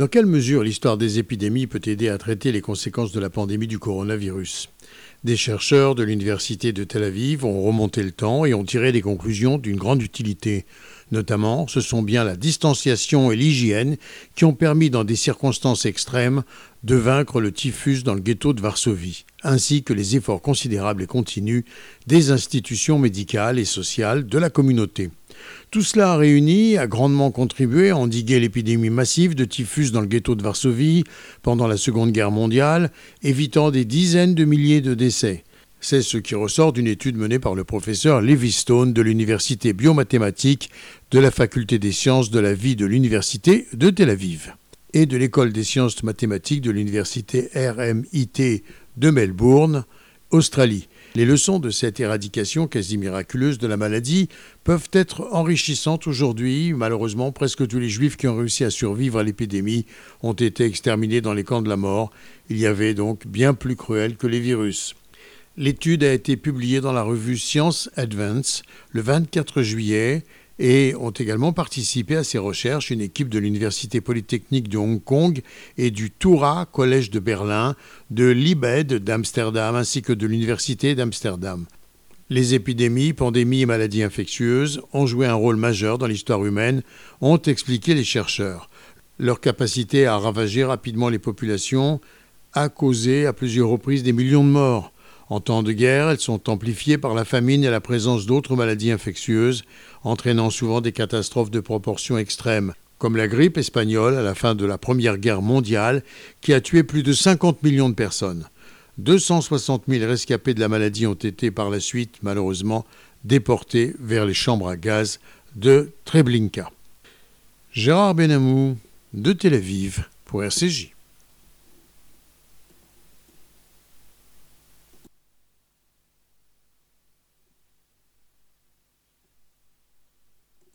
Dans quelle mesure l'histoire des épidémies peut aider à traiter les conséquences de la pandémie du coronavirus? Des chercheurs de l'Université de Tel Aviv ont remonté le temps et ont tiré des conclusions d'une grande utilité. Notamment, ce sont bien la distanciation et l'hygiène qui ont permis, dans des circonstances extrêmes, de vaincre le typhus dans le ghetto de Varsovie, ainsi que les efforts considérables et continus des institutions médicales et sociales de la communauté. Tout cela réuni a grandement contribué à endiguer l'épidémie massive de typhus dans le ghetto de Varsovie pendant la Seconde Guerre mondiale, évitant des dizaines de milliers de décès. C'est ce qui ressort d'une étude menée par le professeur Stone de l'Université biomathématique de la Faculté des sciences de la vie de l'Université de Tel Aviv et de l'École des sciences mathématiques de l'Université RMIT de Melbourne, Australie. Les leçons de cette éradication quasi miraculeuse de la maladie peuvent être enrichissantes aujourd'hui. Malheureusement, presque tous les juifs qui ont réussi à survivre à l'épidémie ont été exterminés dans les camps de la mort. Il y avait donc bien plus cruel que les virus. L'étude a été publiée dans la revue Science Advance le 24 juillet et ont également participé à ces recherches une équipe de l'Université polytechnique de Hong Kong et du Toura Collège de Berlin, de l'IBED d'Amsterdam ainsi que de l'Université d'Amsterdam. Les épidémies, pandémies et maladies infectieuses ont joué un rôle majeur dans l'histoire humaine, ont expliqué les chercheurs. Leur capacité à ravager rapidement les populations a causé à plusieurs reprises des millions de morts. En temps de guerre, elles sont amplifiées par la famine et la présence d'autres maladies infectieuses, entraînant souvent des catastrophes de proportions extrêmes, comme la grippe espagnole à la fin de la Première Guerre mondiale, qui a tué plus de 50 millions de personnes. 260 000 rescapés de la maladie ont été par la suite, malheureusement, déportés vers les chambres à gaz de Treblinka. Gérard Benamou, de Tel Aviv, pour RCJ.